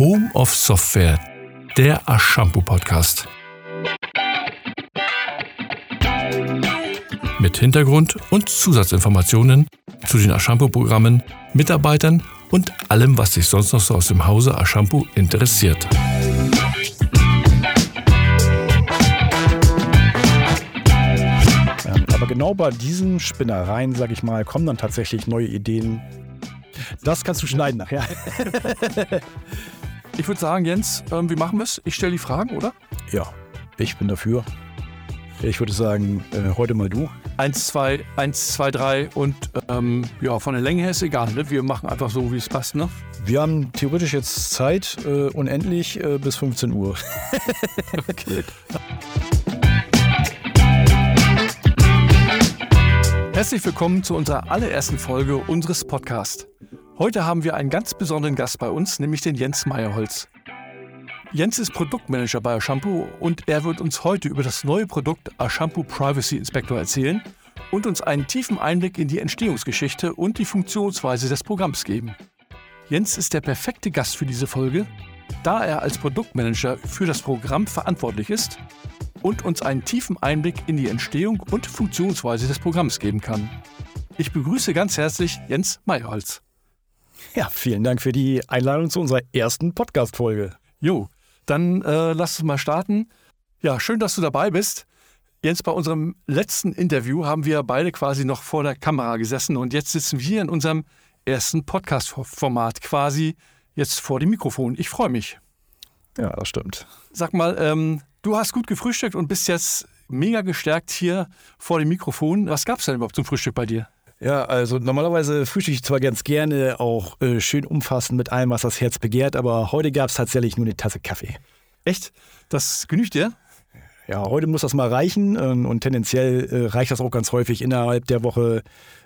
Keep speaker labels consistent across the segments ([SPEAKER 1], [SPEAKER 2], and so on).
[SPEAKER 1] Home of Software, der Ashampoo Podcast. Mit Hintergrund und Zusatzinformationen zu den Ashampoo-Programmen, Mitarbeitern und allem, was sich sonst noch so aus dem Hause Ashampoo interessiert.
[SPEAKER 2] Aber genau bei diesen Spinnereien, sag ich mal, kommen dann tatsächlich neue Ideen. Das kannst du schneiden nachher.
[SPEAKER 1] ich würde sagen, Jens, ähm, wie machen wir es? Ich stelle die Fragen, oder?
[SPEAKER 2] Ja, ich bin dafür. Ich würde sagen, äh, heute mal du.
[SPEAKER 1] Eins, zwei, eins, zwei, drei und ähm, ja, von der Länge her ist egal. Ne? Wir machen einfach so, wie es passt. Ne?
[SPEAKER 2] Wir haben theoretisch jetzt Zeit, äh, unendlich äh, bis 15 Uhr. okay.
[SPEAKER 1] Herzlich willkommen zu unserer allerersten Folge unseres Podcasts. Heute haben wir einen ganz besonderen Gast bei uns, nämlich den Jens Meyerholz. Jens ist Produktmanager bei Ashampoo und er wird uns heute über das neue Produkt Ashampoo Privacy Inspector erzählen und uns einen tiefen Einblick in die Entstehungsgeschichte und die Funktionsweise des Programms geben. Jens ist der perfekte Gast für diese Folge, da er als Produktmanager für das Programm verantwortlich ist und uns einen tiefen Einblick in die Entstehung und Funktionsweise des Programms geben kann. Ich begrüße ganz herzlich Jens Meyerholz.
[SPEAKER 2] Ja, vielen Dank für die Einladung zu unserer ersten Podcast-Folge.
[SPEAKER 1] Jo, dann äh, lass uns mal starten. Ja, schön, dass du dabei bist. Jens, bei unserem letzten Interview haben wir beide quasi noch vor der Kamera gesessen und jetzt sitzen wir in unserem ersten Podcast-Format quasi jetzt vor dem Mikrofon. Ich freue mich.
[SPEAKER 2] Ja, das stimmt.
[SPEAKER 1] Sag mal, ähm, Du hast gut gefrühstückt und bist jetzt mega gestärkt hier vor dem Mikrofon. Was gab es denn überhaupt zum Frühstück bei dir?
[SPEAKER 2] Ja, also normalerweise frühstücke ich zwar ganz gerne auch äh, schön umfassend mit allem, was das Herz begehrt, aber heute gab es tatsächlich nur eine Tasse Kaffee.
[SPEAKER 1] Echt? Das genügt dir?
[SPEAKER 2] Ja, heute muss das mal reichen äh, und tendenziell äh, reicht das auch ganz häufig innerhalb der Woche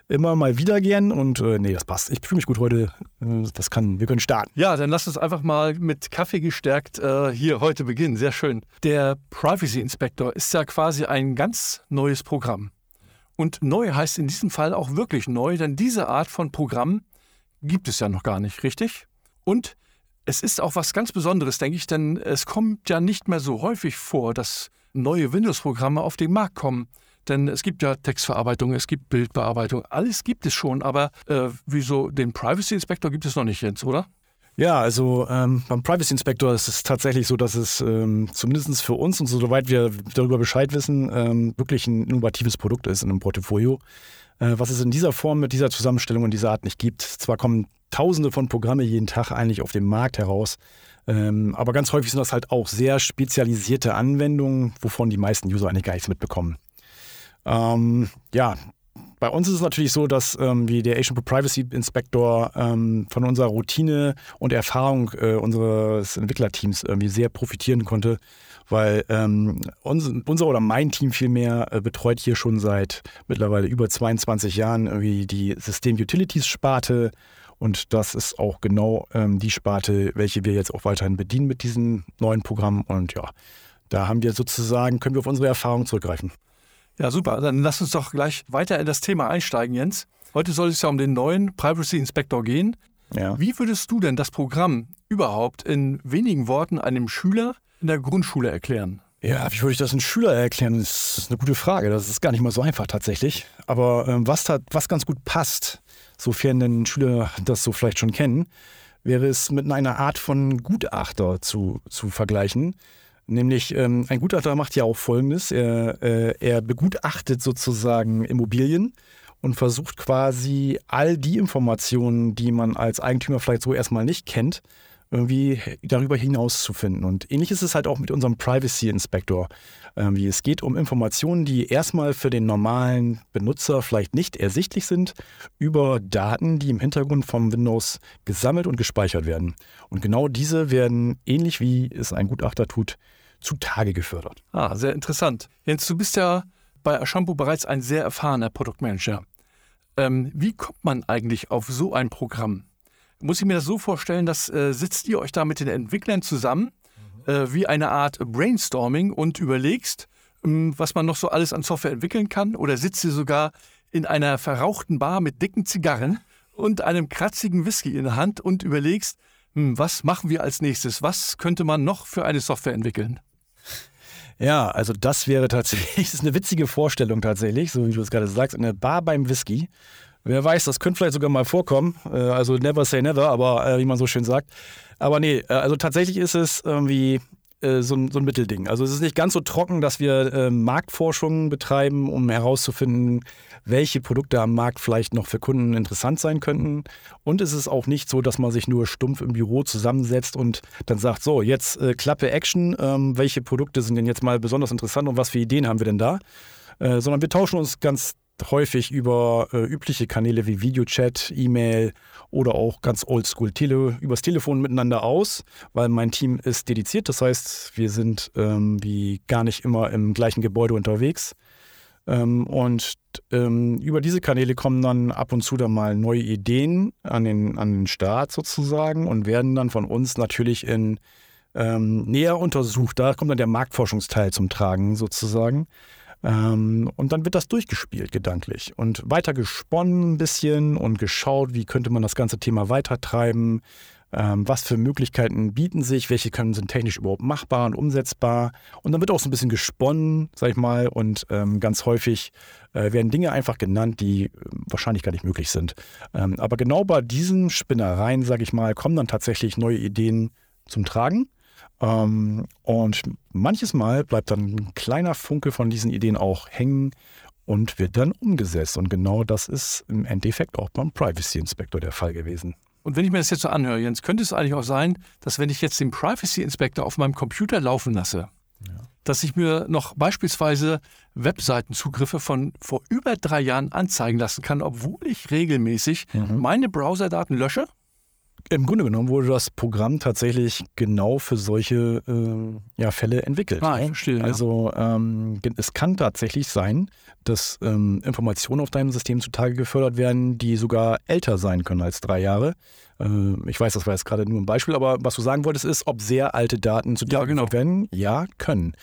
[SPEAKER 2] immer mal wieder gern und äh, nee, das passt. Ich fühle mich gut heute. Äh, das kann, wir können starten.
[SPEAKER 1] Ja, dann lass uns einfach mal mit Kaffee gestärkt äh, hier heute beginnen. Sehr schön. Der Privacy Inspector ist ja quasi ein ganz neues Programm. Und neu heißt in diesem Fall auch wirklich neu, denn diese Art von Programm gibt es ja noch gar nicht, richtig? Und es ist auch was ganz Besonderes, denke ich, denn es kommt ja nicht mehr so häufig vor, dass neue Windows-Programme auf den Markt kommen. Denn es gibt ja Textverarbeitung, es gibt Bildbearbeitung, alles gibt es schon, aber äh, wieso den Privacy Inspector gibt es noch nicht, Jens, oder?
[SPEAKER 2] Ja, also ähm, beim Privacy Inspector ist es tatsächlich so, dass es ähm, zumindest für uns und soweit wir darüber Bescheid wissen, ähm, wirklich ein innovatives Produkt ist in einem Portfolio, äh, was es in dieser Form mit dieser Zusammenstellung und dieser Art nicht gibt. Zwar kommen Tausende von Programme jeden Tag eigentlich auf dem Markt heraus, ähm, aber ganz häufig sind das halt auch sehr spezialisierte Anwendungen, wovon die meisten User eigentlich gar nichts mitbekommen. Ähm, ja, bei uns ist es natürlich so, dass ähm, wie der Asian Privacy Inspector ähm, von unserer Routine und Erfahrung äh, unseres Entwicklerteams irgendwie sehr profitieren konnte, weil ähm, unser, unser, oder mein Team vielmehr äh, betreut hier schon seit mittlerweile über 22 Jahren irgendwie die System Utilities Sparte und das ist auch genau ähm, die Sparte, welche wir jetzt auch weiterhin bedienen mit diesem neuen Programm und ja, da haben wir sozusagen, können wir auf unsere Erfahrung zurückgreifen.
[SPEAKER 1] Ja, super. Dann lass uns doch gleich weiter in das Thema einsteigen, Jens. Heute soll es ja um den neuen Privacy Inspector gehen. Ja. Wie würdest du denn das Programm überhaupt in wenigen Worten einem Schüler in der Grundschule erklären?
[SPEAKER 2] Ja, wie würde ich das einem Schüler erklären? Das ist eine gute Frage. Das ist gar nicht mal so einfach tatsächlich. Aber ähm, was, hat, was ganz gut passt, sofern denn Schüler das so vielleicht schon kennen, wäre es mit einer Art von Gutachter zu, zu vergleichen. Nämlich ähm, ein Gutachter macht ja auch Folgendes. Er, äh, er begutachtet sozusagen Immobilien und versucht quasi all die Informationen, die man als Eigentümer vielleicht so erstmal nicht kennt, irgendwie darüber hinaus zu finden. Und ähnlich ist es halt auch mit unserem Privacy Inspector. Irgendwie. Es geht um Informationen, die erstmal für den normalen Benutzer vielleicht nicht ersichtlich sind, über Daten, die im Hintergrund vom Windows gesammelt und gespeichert werden. Und genau diese werden, ähnlich wie es ein Gutachter tut, zutage gefördert.
[SPEAKER 1] Ah, sehr interessant. Jens, du bist ja bei Ashampoo bereits ein sehr erfahrener Produktmanager. Ähm, wie kommt man eigentlich auf so ein Programm? Muss ich mir das so vorstellen, dass äh, sitzt ihr euch da mit den Entwicklern zusammen, mhm. äh, wie eine Art Brainstorming und überlegst, ähm, was man noch so alles an Software entwickeln kann? Oder sitzt ihr sogar in einer verrauchten Bar mit dicken Zigarren und einem kratzigen Whisky in der Hand und überlegst, hm, was machen wir als nächstes? Was könnte man noch für eine Software entwickeln?
[SPEAKER 2] Ja, also das wäre tatsächlich, das ist eine witzige Vorstellung tatsächlich, so wie du es gerade sagst, eine Bar beim Whisky. Wer weiß, das könnte vielleicht sogar mal vorkommen. Äh, also never say never, aber äh, wie man so schön sagt. Aber nee, äh, also tatsächlich ist es irgendwie so ein, so ein, Mittelding. Also es ist nicht ganz so trocken, dass wir äh, Marktforschung betreiben, um herauszufinden, welche Produkte am Markt vielleicht noch für Kunden interessant sein könnten. Und es ist auch nicht so, dass man sich nur stumpf im Büro zusammensetzt und dann sagt, so, jetzt Klappe Action, ähm, welche Produkte sind denn jetzt mal besonders interessant und was für Ideen haben wir denn da? Sondern wir tauschen uns ganz häufig über äh, übliche Kanäle wie Videochat, E-Mail oder auch ganz oldschool Tele, übers Telefon miteinander aus, weil mein Team ist dediziert. Das heißt, wir sind ähm, wie gar nicht immer im gleichen Gebäude unterwegs. Ähm, und ähm, über diese Kanäle kommen dann ab und zu dann mal neue Ideen an den, an den Start sozusagen und werden dann von uns natürlich in ähm, näher untersucht. Da kommt dann der Marktforschungsteil zum Tragen sozusagen. Ähm, und dann wird das durchgespielt gedanklich und weiter gesponnen ein bisschen und geschaut, wie könnte man das ganze Thema weitertreiben, ähm, was für Möglichkeiten bieten sich, welche können, sind technisch überhaupt machbar und umsetzbar. Und dann wird auch so ein bisschen gesponnen, sag ich mal, und ähm, ganz häufig äh, werden Dinge einfach genannt, die äh, wahrscheinlich gar nicht möglich sind. Ähm, aber genau bei diesen Spinnereien, sag ich mal, kommen dann tatsächlich neue Ideen zum Tragen. Ähm, und manches Mal bleibt dann ein kleiner Funke von diesen Ideen auch hängen und wird dann umgesetzt. Und genau das ist im Endeffekt auch beim Privacy Inspector der Fall gewesen.
[SPEAKER 1] Und wenn ich mir das jetzt so anhöre, Jens, könnte es eigentlich auch sein, dass wenn ich jetzt den Privacy Inspector auf meinem Computer laufen lasse, ja. dass ich mir noch beispielsweise Webseitenzugriffe von vor über drei Jahren anzeigen lassen kann, obwohl ich regelmäßig mhm. meine Browserdaten lösche?
[SPEAKER 2] Im Grunde genommen wurde das Programm tatsächlich genau für solche äh, ja, Fälle entwickelt.
[SPEAKER 1] Ah, ich verstehe.
[SPEAKER 2] Also ähm, es kann tatsächlich sein, dass ähm, Informationen auf deinem System zutage gefördert werden, die sogar älter sein können als drei Jahre. Äh, ich weiß, das war jetzt gerade nur ein Beispiel, aber was du sagen wolltest, ist, ob sehr alte Daten zutage ja, genau. werden. Ja, können.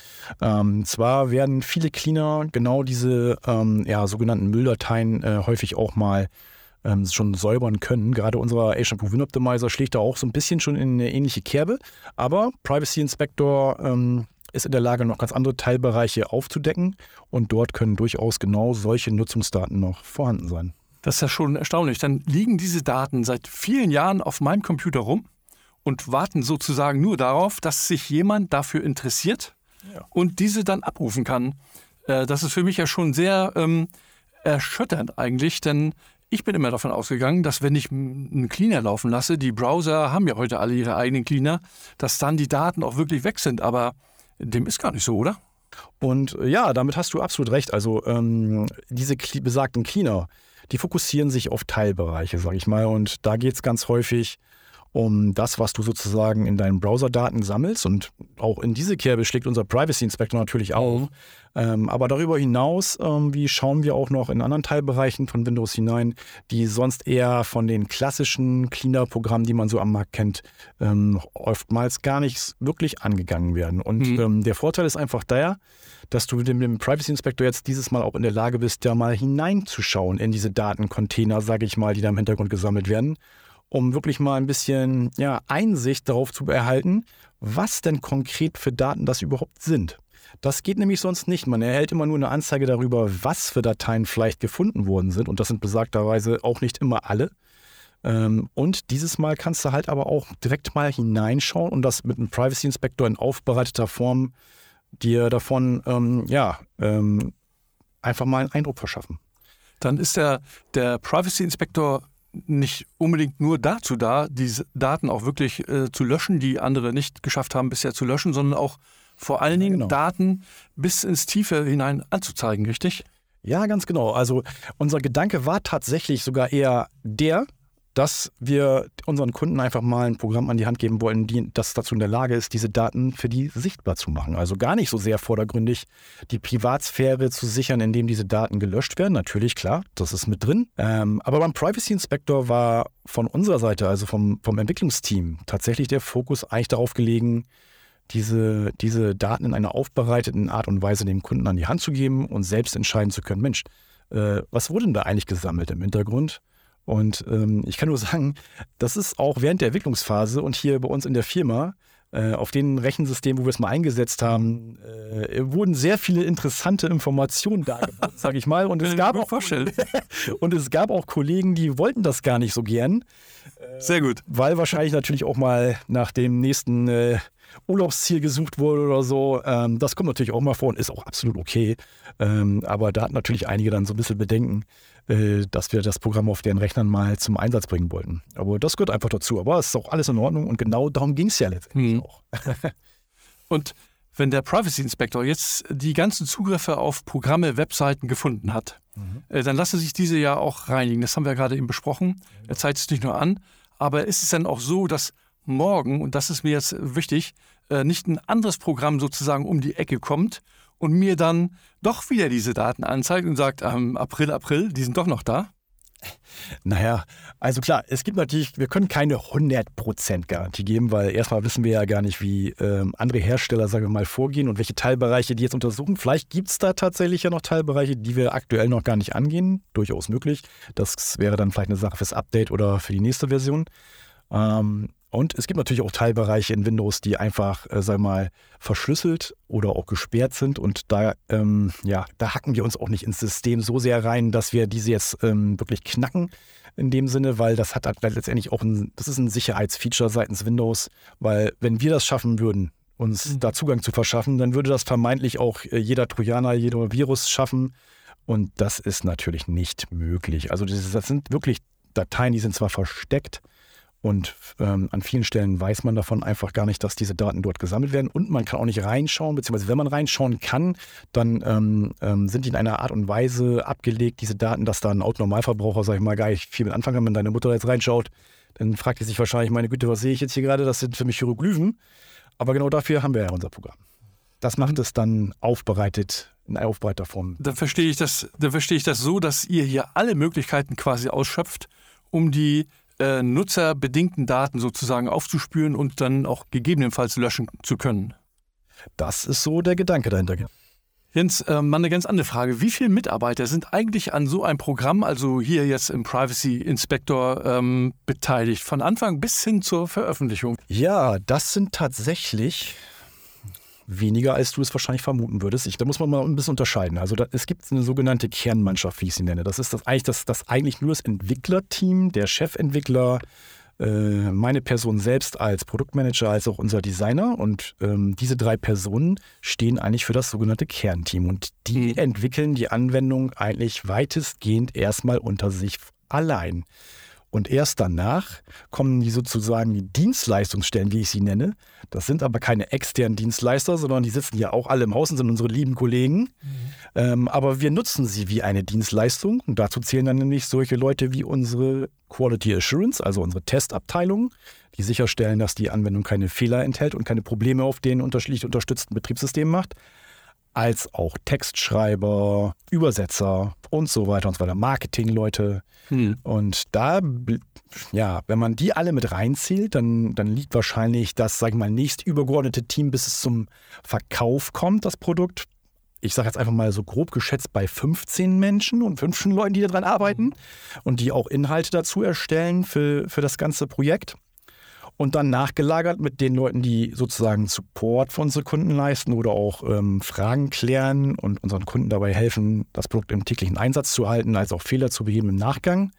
[SPEAKER 2] Ähm, zwar werden viele Cleaner genau diese ähm, ja, sogenannten Mülldateien äh, häufig auch mal ähm, schon säubern können. Gerade unser A-Shampoo Win Optimizer schlägt da auch so ein bisschen schon in eine ähnliche Kerbe. Aber Privacy Inspector ähm, ist in der Lage, noch ganz andere Teilbereiche aufzudecken und dort können durchaus genau solche Nutzungsdaten noch vorhanden sein.
[SPEAKER 1] Das ist ja schon erstaunlich. Dann liegen diese Daten seit vielen Jahren auf meinem Computer rum und warten sozusagen nur darauf, dass sich jemand dafür interessiert ja. und diese dann abrufen kann. Äh, das ist für mich ja schon sehr ähm, erschütternd eigentlich, denn ich bin immer davon ausgegangen, dass wenn ich einen Cleaner laufen lasse, die Browser haben ja heute alle ihre eigenen Cleaner, dass dann die Daten auch wirklich weg sind. Aber dem ist gar nicht so, oder?
[SPEAKER 2] Und äh, ja, damit hast du absolut recht. Also ähm, diese besagten Cleaner, die fokussieren sich auf Teilbereiche, sage ich mal. Und da geht es ganz häufig um das, was du sozusagen in deinen Browserdaten sammelst. Und auch in diese Kerbe schlägt unser Privacy Inspector natürlich auf. Ähm, aber darüber hinaus, ähm, wie schauen wir auch noch in anderen Teilbereichen von Windows hinein, die sonst eher von den klassischen Cleaner-Programmen, die man so am Markt kennt, ähm, oftmals gar nicht wirklich angegangen werden. Und mhm. Ähm, der Vorteil ist einfach der, dass du mit dem Privacy Inspector jetzt dieses Mal auch in der Lage bist, da mal hineinzuschauen in diese Datencontainer, sage ich mal, die da im Hintergrund gesammelt werden um wirklich mal ein bisschen ja, Einsicht darauf zu erhalten, was denn konkret für Daten das überhaupt sind. Das geht nämlich sonst nicht. Man erhält immer nur eine Anzeige darüber, was für Dateien vielleicht gefunden worden sind. Und das sind besagterweise auch nicht immer alle. Ähm, und dieses Mal kannst du halt aber auch direkt mal hineinschauen und das mit einem Privacy Inspector in aufbereiteter Form dir davon, ähm, ja, ähm, einfach mal einen Eindruck verschaffen.
[SPEAKER 1] Dann ist der, der Privacy Inspector nicht unbedingt nur dazu da, diese Daten auch wirklich äh, zu löschen, die andere nicht geschafft haben bisher zu löschen, sondern auch vor allen Dingen genau. Daten bis ins Tiefe hinein anzuzeigen, richtig?
[SPEAKER 2] Ja, ganz genau. Also unser Gedanke war tatsächlich sogar eher der, dass wir unseren Kunden einfach mal ein Programm an die Hand geben wollen, die, das dazu in der Lage ist, diese Daten für die sichtbar zu machen. Also gar nicht so sehr vordergründig die Privatsphäre zu sichern, indem diese Daten gelöscht werden. Natürlich, klar, das ist mit drin. Ähm, aber beim Privacy Inspector war von unserer Seite, also vom, vom Entwicklungsteam, tatsächlich der Fokus eigentlich darauf gelegen, diese, diese Daten in einer aufbereiteten Art und Weise dem Kunden an die Hand zu geben und selbst entscheiden zu können, Mensch, äh, was wurde denn da eigentlich gesammelt im Hintergrund? Und ähm, ich kann nur sagen, das ist auch während der Entwicklungsphase und hier bei uns in der Firma äh, auf den Rechensystemen, wo wir es mal eingesetzt haben, äh, wurden sehr viele interessante Informationen dargeboten, sage ich mal. Und es, gab auch, und es gab auch Kollegen, die wollten das gar nicht so gern.
[SPEAKER 1] Sehr gut.
[SPEAKER 2] Weil wahrscheinlich natürlich auch mal nach dem nächsten äh, Urlaubsziel gesucht wurde oder so. Ähm, das kommt natürlich auch mal vor und ist auch absolut okay. Ähm, aber da hatten natürlich einige dann so ein bisschen Bedenken, äh, dass wir das Programm auf deren Rechnern mal zum Einsatz bringen wollten. Aber das gehört einfach dazu. Aber es ist auch alles in Ordnung und genau darum ging es ja letztendlich hm. auch.
[SPEAKER 1] und wenn der Privacy Inspector jetzt die ganzen Zugriffe auf Programme, Webseiten gefunden hat, mhm. äh, dann lassen sich diese ja auch reinigen. Das haben wir gerade eben besprochen. Er zeigt es nicht nur an. Aber ist es dann auch so, dass morgen, und das ist mir jetzt wichtig, äh, nicht ein anderes Programm sozusagen um die Ecke kommt und mir dann doch wieder diese Daten anzeigt und sagt, ähm, April, April, die sind doch noch da?
[SPEAKER 2] Naja, also klar, es gibt natürlich, wir können keine 100% Garantie geben, weil erstmal wissen wir ja gar nicht, wie ähm, andere Hersteller, sagen wir mal, vorgehen und welche Teilbereiche die jetzt untersuchen. Vielleicht gibt es da tatsächlich ja noch Teilbereiche, die wir aktuell noch gar nicht angehen. Durchaus möglich. Das wäre dann vielleicht eine Sache fürs Update oder für die nächste Version. Ähm, und es gibt natürlich auch Teilbereiche in Windows, die einfach, äh, sagen wir mal, verschlüsselt oder auch gesperrt sind. Und da, ähm, ja, da hacken wir uns auch nicht ins System so sehr rein, dass wir diese jetzt ähm, wirklich knacken in dem Sinne, weil das hat letztendlich auch ein, das ist ein Sicherheitsfeature seitens Windows, weil wenn wir das schaffen würden, uns mhm. da Zugang zu verschaffen, dann würde das vermeintlich auch äh, jeder Trojaner, jeder Virus schaffen. Und das ist natürlich nicht möglich. Also das, das sind wirklich Dateien, die sind zwar versteckt, und ähm, an vielen Stellen weiß man davon einfach gar nicht, dass diese Daten dort gesammelt werden. Und man kann auch nicht reinschauen, beziehungsweise wenn man reinschauen kann, dann ähm, ähm, sind die in einer Art und Weise abgelegt, diese Daten, dass da ein Autonormalverbraucher, sag ich mal, gar nicht viel mit anfangen kann. Wenn deine Mutter jetzt reinschaut, dann fragt sie sich wahrscheinlich, meine Güte, was sehe ich jetzt hier gerade? Das sind für mich Hieroglyphen. Aber genau dafür haben wir ja unser Programm. Das macht es dann aufbereitet in aufbereiter Form.
[SPEAKER 1] Dann verstehe ich das, dann verstehe ich das so, dass ihr hier alle Möglichkeiten quasi ausschöpft, um die äh, nutzerbedingten Daten sozusagen aufzuspüren und dann auch gegebenenfalls löschen zu können.
[SPEAKER 2] Das ist so der Gedanke dahinter.
[SPEAKER 1] Jens, äh, mal eine ganz andere Frage. Wie viele Mitarbeiter sind eigentlich an so einem Programm, also hier jetzt im Privacy Inspector, ähm, beteiligt, von Anfang bis hin zur Veröffentlichung?
[SPEAKER 2] Ja, das sind tatsächlich weniger, als du es wahrscheinlich vermuten würdest. Ich, da muss man mal ein bisschen unterscheiden. Also da, es gibt eine sogenannte Kernmannschaft, wie ich sie nenne. Das ist das eigentlich, das, das eigentlich nur das Entwicklerteam, der Chefentwickler, äh, meine Person selbst als Produktmanager, als auch unser Designer. Und ähm, diese drei Personen stehen eigentlich für das sogenannte Kernteam. Und die mhm. entwickeln die Anwendung eigentlich weitestgehend erstmal unter sich allein. Und erst danach kommen die sozusagen die Dienstleistungsstellen, wie ich sie nenne. Das sind aber keine externen Dienstleister, sondern die sitzen ja auch alle im Haus und sind unsere lieben Kollegen. Mhm. Ähm, aber wir nutzen sie wie eine Dienstleistung. Und dazu zählen dann nämlich solche Leute wie unsere Quality Assurance, also unsere Testabteilung, die sicherstellen, dass die Anwendung keine Fehler enthält und keine Probleme auf den unterschiedlich unterstützten Betriebssystemen macht als auch Textschreiber, Übersetzer und so weiter und so weiter, Marketingleute. Hm. Und da, ja, wenn man die alle mit reinzählt, dann, dann liegt wahrscheinlich das, sag ich mal, nächst übergeordnete Team, bis es zum Verkauf kommt, das Produkt. Ich sage jetzt einfach mal so grob geschätzt bei 15 Menschen und 15 Leuten, die daran arbeiten und die auch Inhalte dazu erstellen für, für das ganze Projekt und dann nachgelagert mit den Leuten, die sozusagen Support für unsere Kunden leisten oder auch ähm, Fragen klären und unseren Kunden dabei helfen, das Produkt im täglichen Einsatz zu halten, als auch Fehler zu beheben im Nachgang.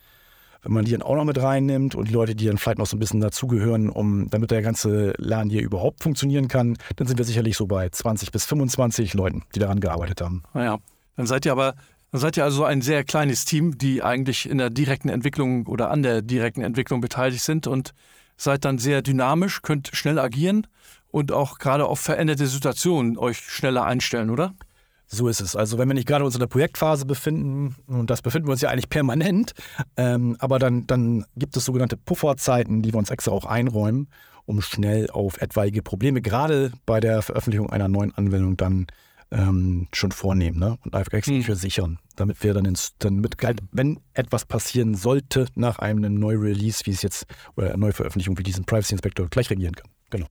[SPEAKER 2] Wenn man die dann auch noch mit reinnimmt und die Leute, die dann vielleicht noch so ein bisschen dazugehören, um, damit der ganze Laden hier überhaupt funktionieren kann, dann sind wir sicherlich so bei 20 bis 25 Leuten, die daran gearbeitet haben.
[SPEAKER 1] Naja, dann seid ihr aber dann seid ihr also ein sehr kleines Team, die eigentlich in der direkten Entwicklung oder an der direkten Entwicklung beteiligt sind und seid dann sehr dynamisch, könnt schnell agieren und auch gerade auf veränderte Situationen euch schneller einstellen, oder?
[SPEAKER 2] So ist es. Also wenn wir nicht gerade uns in der Projektphase befinden, und das befinden wir uns ja eigentlich permanent, ähm, aber dann, dann gibt es sogenannte Pufferzeiten, die wir uns extra auch einräumen, um schnell auf etwaige Probleme, gerade bei der Veröffentlichung einer neuen Anwendung, dann ähm, schon vornehmen ne? und einfach extra hm. sichern, damit wir dann, ins, dann mit, wenn etwas passieren sollte nach einem neuen Release, wie es jetzt, oder Neuveröffentlichung wie diesen Privacy Inspector, gleich reagieren kann. Genau.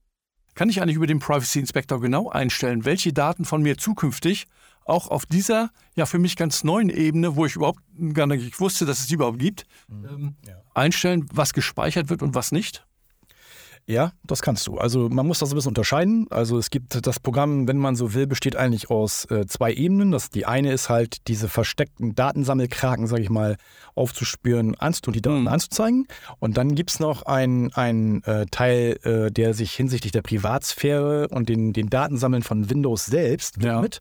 [SPEAKER 1] Kann ich eigentlich über den Privacy Inspector genau einstellen, welche Daten von mir zukünftig auch auf dieser ja für mich ganz neuen Ebene, wo ich überhaupt gar nicht wusste, dass es die überhaupt gibt, mhm. ähm, ja. einstellen, was gespeichert wird und was nicht?
[SPEAKER 2] Ja, das kannst du. Also man muss das ein bisschen unterscheiden. Also es gibt das Programm, wenn man so will, besteht eigentlich aus äh, zwei Ebenen. Das, die eine ist halt diese versteckten Datensammelkraken, sage ich mal, aufzuspüren und die Daten mhm. anzuzeigen. Und dann gibt es noch einen äh, Teil, äh, der sich hinsichtlich der Privatsphäre und den, den Datensammeln von Windows selbst widmet.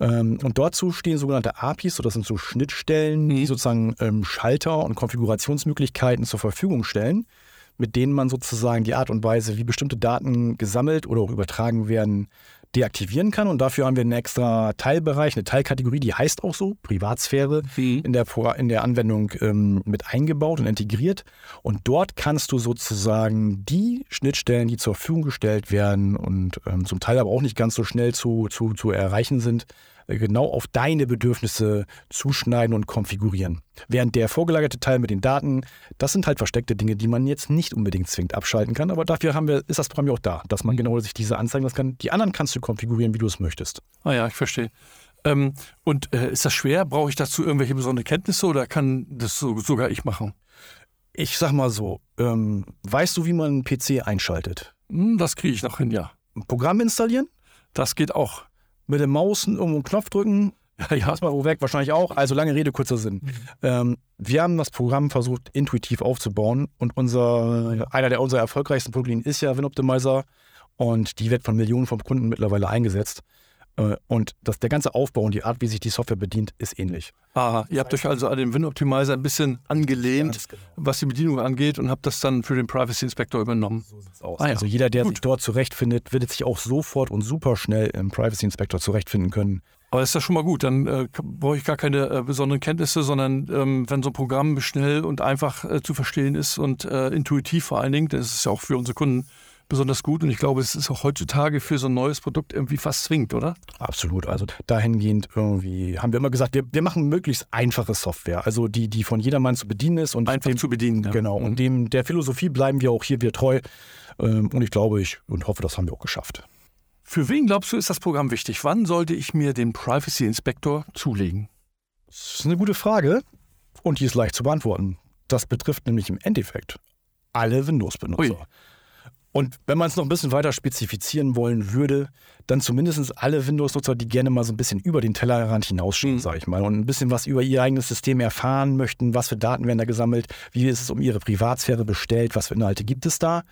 [SPEAKER 2] Ja. Ähm, und dazu stehen sogenannte APIs, so das sind so Schnittstellen, mhm. die sozusagen ähm, Schalter und Konfigurationsmöglichkeiten zur Verfügung stellen mit denen man sozusagen die Art und Weise, wie bestimmte Daten gesammelt oder auch übertragen werden, deaktivieren kann. Und dafür haben wir einen extra Teilbereich, eine Teilkategorie, die heißt auch so, Privatsphäre, mhm. in, der, in der Anwendung ähm, mit eingebaut und integriert. Und dort kannst du sozusagen die Schnittstellen, die zur Verfügung gestellt werden und ähm, zum Teil aber auch nicht ganz so schnell zu, zu, zu erreichen sind, genau auf deine Bedürfnisse zuschneiden und konfigurieren. Während der vorgelagerte Teil mit den Daten, das sind halt versteckte Dinge, die man jetzt nicht unbedingt zwingend abschalten kann. Aber dafür haben wir, ist das Programm ja auch da, dass man genau sich diese anzeigen lassen kann. Die anderen kannst du konfigurieren, wie du es möchtest.
[SPEAKER 1] Ah ja, ich verstehe. Ähm, und äh, ist das schwer? Brauche ich dazu irgendwelche besonderen Kenntnisse oder kann das so, sogar ich machen?
[SPEAKER 2] Ich sag mal so, ähm, weißt du, wie man einen PC einschaltet?
[SPEAKER 1] Hm, das kriege ich noch hin, ja.
[SPEAKER 2] Ein Programm installieren?
[SPEAKER 1] Das geht auch
[SPEAKER 2] mit dem Maus irgendwo einen Knopf drücken. Ja, ja. Erstmal wo weg, wahrscheinlich auch. Also lange Rede, kurzer Sinn. Mhm. Ähm, wir haben das Programm versucht, intuitiv aufzubauen und unser, einer der unserer erfolgreichsten Produkte ist ja WinOptimizer und die wird von Millionen von Kunden mittlerweile eingesetzt. Äh, und das, der ganze Aufbau und die Art, wie sich die Software bedient, ist ähnlich.
[SPEAKER 1] Aha, ihr habt euch also an den WinOptimizer ein bisschen angelehnt, genau. was die Bedienung angeht und habt das dann für den Privacy Inspector übernommen. So.
[SPEAKER 2] Ah, ja. Also jeder, der Gut. sich dort zurechtfindet, wird sich auch sofort und super schnell im Privacy Inspector zurechtfinden können.
[SPEAKER 1] Aber ist das schon mal gut, dann äh, brauche ich gar keine äh, besonderen Kenntnisse, sondern ähm, wenn so ein Programm schnell und einfach äh, zu verstehen ist und äh, intuitiv vor allen Dingen, das ist ja auch für unsere Kunden besonders gut. Und ich glaube, es ist auch heutzutage für so ein neues Produkt irgendwie fast zwingend, oder?
[SPEAKER 2] Absolut. Also dahingehend irgendwie haben wir immer gesagt, wir, wir machen möglichst einfache Software, also die, die von jedermann zu bedienen ist. Und
[SPEAKER 1] Einfach dem, zu bedienen, ja.
[SPEAKER 2] Genau. Und mhm. dem der Philosophie bleiben wir auch hier wir treu. Ähm, und ich glaube, ich und hoffe, das haben wir auch geschafft.
[SPEAKER 1] Für wen glaubst du, ist das Programm wichtig? Wann sollte ich mir den Privacy Inspector zulegen?
[SPEAKER 2] Das ist eine gute Frage und die ist leicht zu beantworten. Das betrifft nämlich im Endeffekt alle Windows-Benutzer. Und wenn man es noch ein bisschen weiter spezifizieren wollen würde, dann zumindest alle Windows-Nutzer, die gerne mal so ein bisschen über den Tellerrand hinausschauen, mhm. sage ich mal, und ein bisschen was über ihr eigenes System erfahren möchten, was für Daten werden da gesammelt, wie ist es um ihre Privatsphäre bestellt, was für Inhalte gibt es da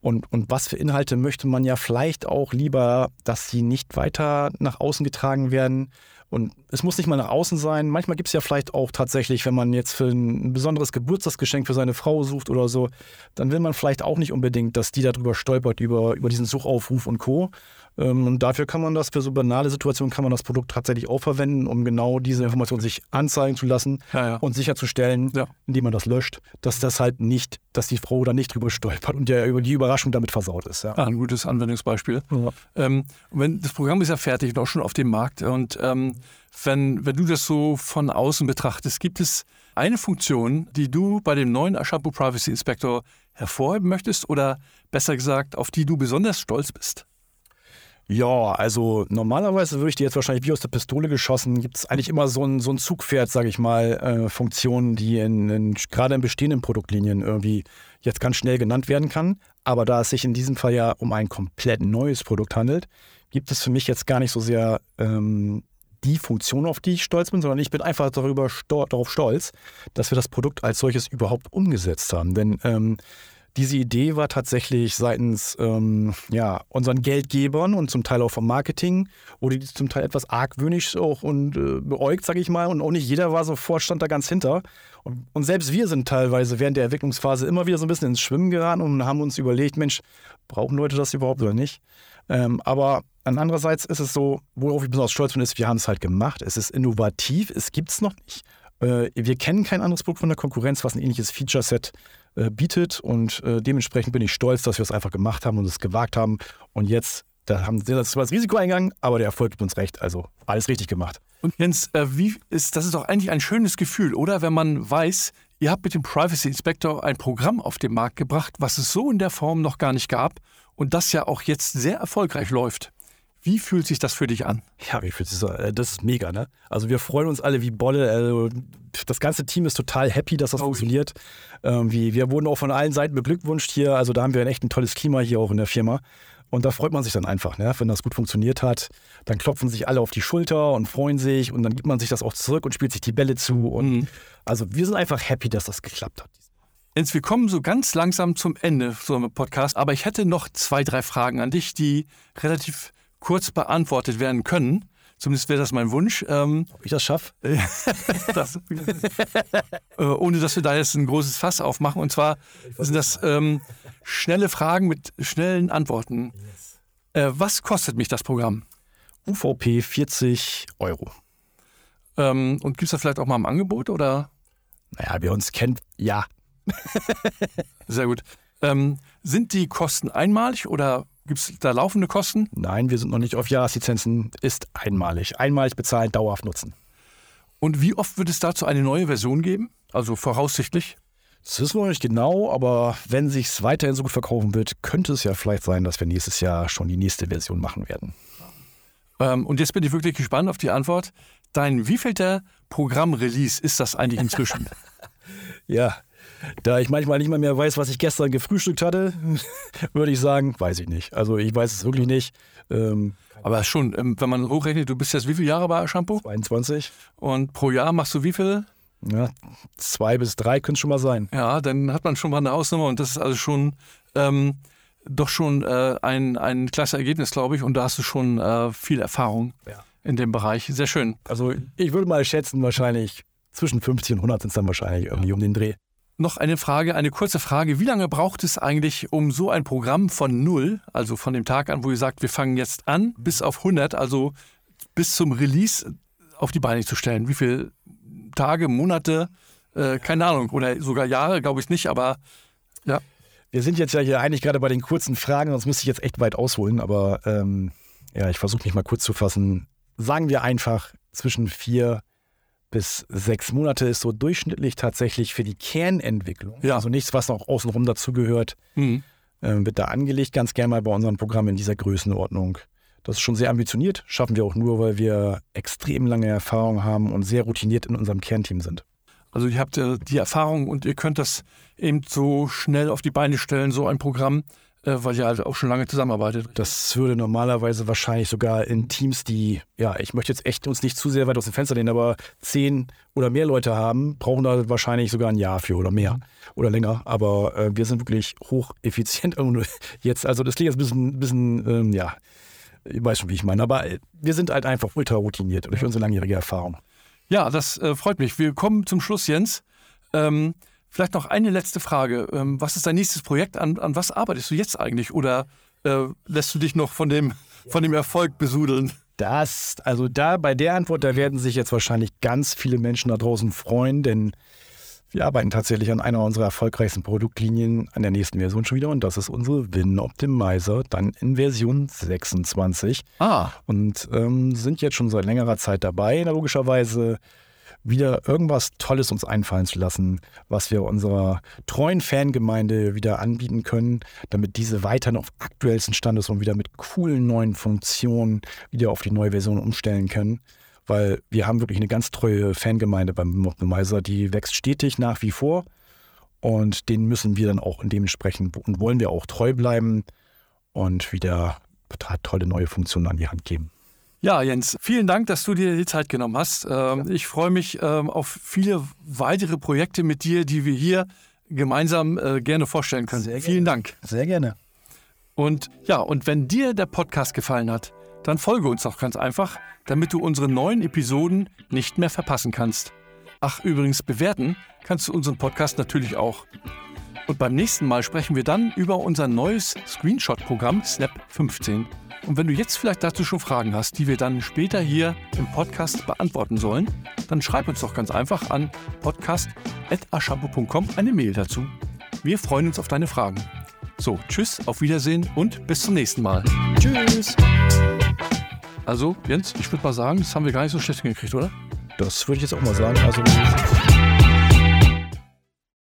[SPEAKER 2] und, und was für Inhalte möchte man ja vielleicht auch lieber, dass sie nicht weiter nach außen getragen werden, und es muss nicht mal nach außen sein. Manchmal gibt es ja vielleicht auch tatsächlich, wenn man jetzt für ein besonderes Geburtstagsgeschenk für seine Frau sucht oder so, dann will man vielleicht auch nicht unbedingt, dass die darüber stolpert, über, über diesen Suchaufruf und Co. Ähm, und dafür kann man das, für so banale Situationen kann man das Produkt tatsächlich auch verwenden, um genau diese Information sich anzeigen zu lassen ja, ja. und sicherzustellen, ja. indem man das löscht, dass das halt nicht, dass die Frau da nicht drüber stolpert und der über die Überraschung damit versaut ist. Ja.
[SPEAKER 1] ein gutes Anwendungsbeispiel. Ähm, wenn, das Programm ist ja fertig und auch schon auf dem Markt. Und ähm, wenn, wenn du das so von außen betrachtest, gibt es eine Funktion, die du bei dem neuen Shampoo Privacy Inspector hervorheben möchtest oder besser gesagt, auf die du besonders stolz bist?
[SPEAKER 2] Ja, also normalerweise würde ich dir jetzt wahrscheinlich wie aus der Pistole geschossen, gibt es eigentlich immer so ein, so ein Zugpferd, sage ich mal, äh, Funktionen, die in, in, gerade in bestehenden Produktlinien irgendwie jetzt ganz schnell genannt werden kann. Aber da es sich in diesem Fall ja um ein komplett neues Produkt handelt, gibt es für mich jetzt gar nicht so sehr ähm, die Funktion, auf die ich stolz bin, sondern ich bin einfach darüber darauf stolz, dass wir das Produkt als solches überhaupt umgesetzt haben. Denn ähm, diese Idee war tatsächlich seitens ähm, ja, unseren Geldgebern und zum Teil auch vom Marketing, wurde die zum Teil etwas argwöhnisch auch und äh, beäugt, sage ich mal. Und auch nicht jeder war sofort, stand da ganz hinter. Und, und, selbst wir sind teilweise während der Entwicklungsphase immer wieder so ein bisschen ins Schwimmen geraten und haben uns überlegt, Mensch, brauchen Leute das überhaupt oder nicht? Ähm, aber andererseits ist es so, worauf ich besonders stolz bin, ist, wir haben es halt gemacht. Es ist innovativ, es gibt es noch nicht. Äh, wir kennen kein anderes Produkt von der Konkurrenz, was ein ähnliches Feature-Set äh, bietet. Und äh, dementsprechend bin ich stolz, dass wir es einfach gemacht haben und es gewagt haben. Und jetzt, da haben sie das Risiko eingegangen, aber der Erfolg gibt uns recht. Also alles richtig gemacht.
[SPEAKER 1] Und Jens, äh, wie ist, das ist doch eigentlich ein schönes Gefühl, oder? Wenn man weiß, ihr habt mit dem Privacy Inspector ein Programm auf den Markt gebracht, was es so in der Form noch gar nicht gab und das ja auch jetzt sehr erfolgreich läuft. Wie fühlt sich das für dich an?
[SPEAKER 2] Ja, wie fühlt sich das an? Das ist mega, ne? Also wir freuen uns alle wie Bolle. Also das ganze Team ist total happy, dass das oh. funktioniert. Ähm, wir wurden auch von allen Seiten beglückwünscht hier. Also da haben wir echt ein tolles Klima hier auch in der Firma. Und da freut man sich dann einfach, ne? wenn das gut funktioniert hat. Dann klopfen sich alle auf die Schulter und freuen sich und dann gibt man sich das auch zurück und spielt sich die Bälle zu. Und mhm. Also wir sind einfach happy, dass das geklappt hat.
[SPEAKER 1] Jens, wir kommen so ganz langsam zum Ende so einem Podcast, aber ich hätte noch zwei, drei Fragen an dich, die relativ kurz beantwortet werden können. Zumindest wäre das mein Wunsch.
[SPEAKER 2] Ähm, Ob ich das schaffe? das,
[SPEAKER 1] äh, ohne dass wir da jetzt ein großes Fass aufmachen. Und zwar sind das ähm, schnelle Fragen mit schnellen Antworten. Äh, was kostet mich das Programm?
[SPEAKER 2] UVP 40 Euro.
[SPEAKER 1] Ähm, und gibt es das vielleicht auch mal im Angebot? Oder?
[SPEAKER 2] Naja, wer uns kennt, ja.
[SPEAKER 1] Sehr gut. Ähm, sind die Kosten einmalig oder gibt es da laufende Kosten?
[SPEAKER 2] Nein, wir sind noch nicht auf Jahreslizenzen. Ist einmalig. Einmalig bezahlen, dauerhaft nutzen.
[SPEAKER 1] Und wie oft wird es dazu eine neue Version geben? Also voraussichtlich?
[SPEAKER 2] Das wissen wir noch nicht genau, aber wenn sich es weiterhin so gut verkaufen wird, könnte es ja vielleicht sein, dass wir nächstes Jahr schon die nächste Version machen werden.
[SPEAKER 1] Ähm, und jetzt bin ich wirklich gespannt auf die Antwort. Dein wievielter Programmrelease ist das eigentlich inzwischen?
[SPEAKER 2] ja, da ich manchmal nicht mal mehr weiß, was ich gestern gefrühstückt hatte, würde ich sagen, weiß ich nicht. Also ich weiß es wirklich nicht.
[SPEAKER 1] Ähm, aber schon, ähm, wenn man hochrechnet, du bist jetzt wie viele Jahre bei Shampoo?
[SPEAKER 2] 22.
[SPEAKER 1] Und pro Jahr machst du wie viele?
[SPEAKER 2] Ja, zwei bis drei können es schon mal sein.
[SPEAKER 1] Ja, dann hat man schon mal eine Ausnahme und das ist also schon ähm, doch schon äh, ein, ein klasse Ergebnis, glaube ich. Und da hast du schon äh, viel Erfahrung ja. in dem Bereich. Sehr schön.
[SPEAKER 2] Also ich würde mal schätzen, wahrscheinlich zwischen 50 und 100 sind es dann wahrscheinlich irgendwie um den Dreh.
[SPEAKER 1] Noch eine Frage, eine kurze Frage. Wie lange braucht es eigentlich, um so ein Programm von null, also von dem Tag an, wo ihr sagt, wir fangen jetzt an, bis auf 100, also bis zum Release auf die Beine zu stellen? Wie viele Tage, Monate, äh, keine Ahnung, oder sogar Jahre, glaube ich nicht, aber ja.
[SPEAKER 2] Wir sind jetzt ja hier eigentlich gerade bei den kurzen Fragen, sonst müsste ich jetzt echt weit ausholen, aber ähm, ja, ich versuche mich mal kurz zu fassen. Sagen wir einfach zwischen vier bis sechs Monate ist so durchschnittlich tatsächlich für die Kernentwicklung. Ja. Also nichts, was noch außenrum dazugehört, mhm. äh, wird da angelegt, ganz gerne mal bei unseren Programmen in dieser Größenordnung. Das ist schon sehr ambitioniert, schaffen wir auch nur, weil wir extrem lange Erfahrung haben und sehr routiniert in unserem Kernteam sind.
[SPEAKER 1] Also ihr habt äh, die Erfahrung und ihr könnt das eben so schnell auf die Beine stellen, so ein Programm. Äh, weil ihr halt auch schon lange zusammenarbeitet.
[SPEAKER 2] Das würde normalerweise wahrscheinlich sogar in Teams, die, ja, ich möchte jetzt echt uns nicht zu sehr weit aus dem Fenster lehnen, aber zehn oder mehr Leute haben, brauchen da wahrscheinlich sogar ein Jahr für oder mehr oder länger. Aber äh, wir sind wirklich hocheffizient jetzt. Also das klingt jetzt ein bisschen, bisschen ähm, ja, ich weiß schon, wie ich meine, aber äh, wir sind halt einfach ultra routiniert durch unsere langjährige Erfahrung.
[SPEAKER 1] Ja, das äh, freut mich. Wir kommen zum Schluss, Jens. Ähm, Vielleicht noch eine letzte Frage. Ähm, was ist dein nächstes Projekt? An, an was arbeitest du jetzt eigentlich? Oder äh, lässt du dich noch von dem, von dem Erfolg besudeln?
[SPEAKER 2] Das, also da bei der Antwort, da werden sich jetzt wahrscheinlich ganz viele Menschen da draußen freuen, denn wir arbeiten tatsächlich an einer unserer erfolgreichsten Produktlinien an der nächsten Version schon wieder und das ist unsere Win Optimizer, dann in Version 26. Ah. Und ähm, sind jetzt schon seit längerer Zeit dabei, logischerweise wieder irgendwas Tolles uns einfallen zu lassen, was wir unserer treuen Fangemeinde wieder anbieten können, damit diese weiterhin auf aktuellsten Stand ist und wieder mit coolen neuen Funktionen wieder auf die neue Version umstellen können. Weil wir haben wirklich eine ganz treue Fangemeinde beim Optimizer, die wächst stetig nach wie vor. Und denen müssen wir dann auch dementsprechend und wollen wir auch treu bleiben und wieder tolle neue Funktionen an die Hand geben.
[SPEAKER 1] Ja, Jens, vielen Dank, dass du dir die Zeit genommen hast. Ähm, ich freue mich ähm, auf viele weitere Projekte mit dir, die wir hier gemeinsam äh, gerne vorstellen können. Sehr vielen Dank.
[SPEAKER 2] Sehr gerne.
[SPEAKER 1] Und ja, und wenn dir der Podcast gefallen hat, dann folge uns auch ganz einfach, damit du unsere neuen Episoden nicht mehr verpassen kannst. Ach, übrigens, bewerten kannst du unseren Podcast natürlich auch. Und beim nächsten Mal sprechen wir dann über unser neues Screenshot-Programm Snap 15. Und wenn du jetzt vielleicht dazu schon Fragen hast, die wir dann später hier im Podcast beantworten sollen, dann schreib uns doch ganz einfach an podcast.aschapo.com eine Mail dazu. Wir freuen uns auf deine Fragen. So, tschüss, auf Wiedersehen und bis zum nächsten Mal. Tschüss. Also, Jens, ich würde mal sagen, das haben wir gar nicht so schlecht hingekriegt, oder?
[SPEAKER 2] Das würde ich jetzt auch mal sagen. Also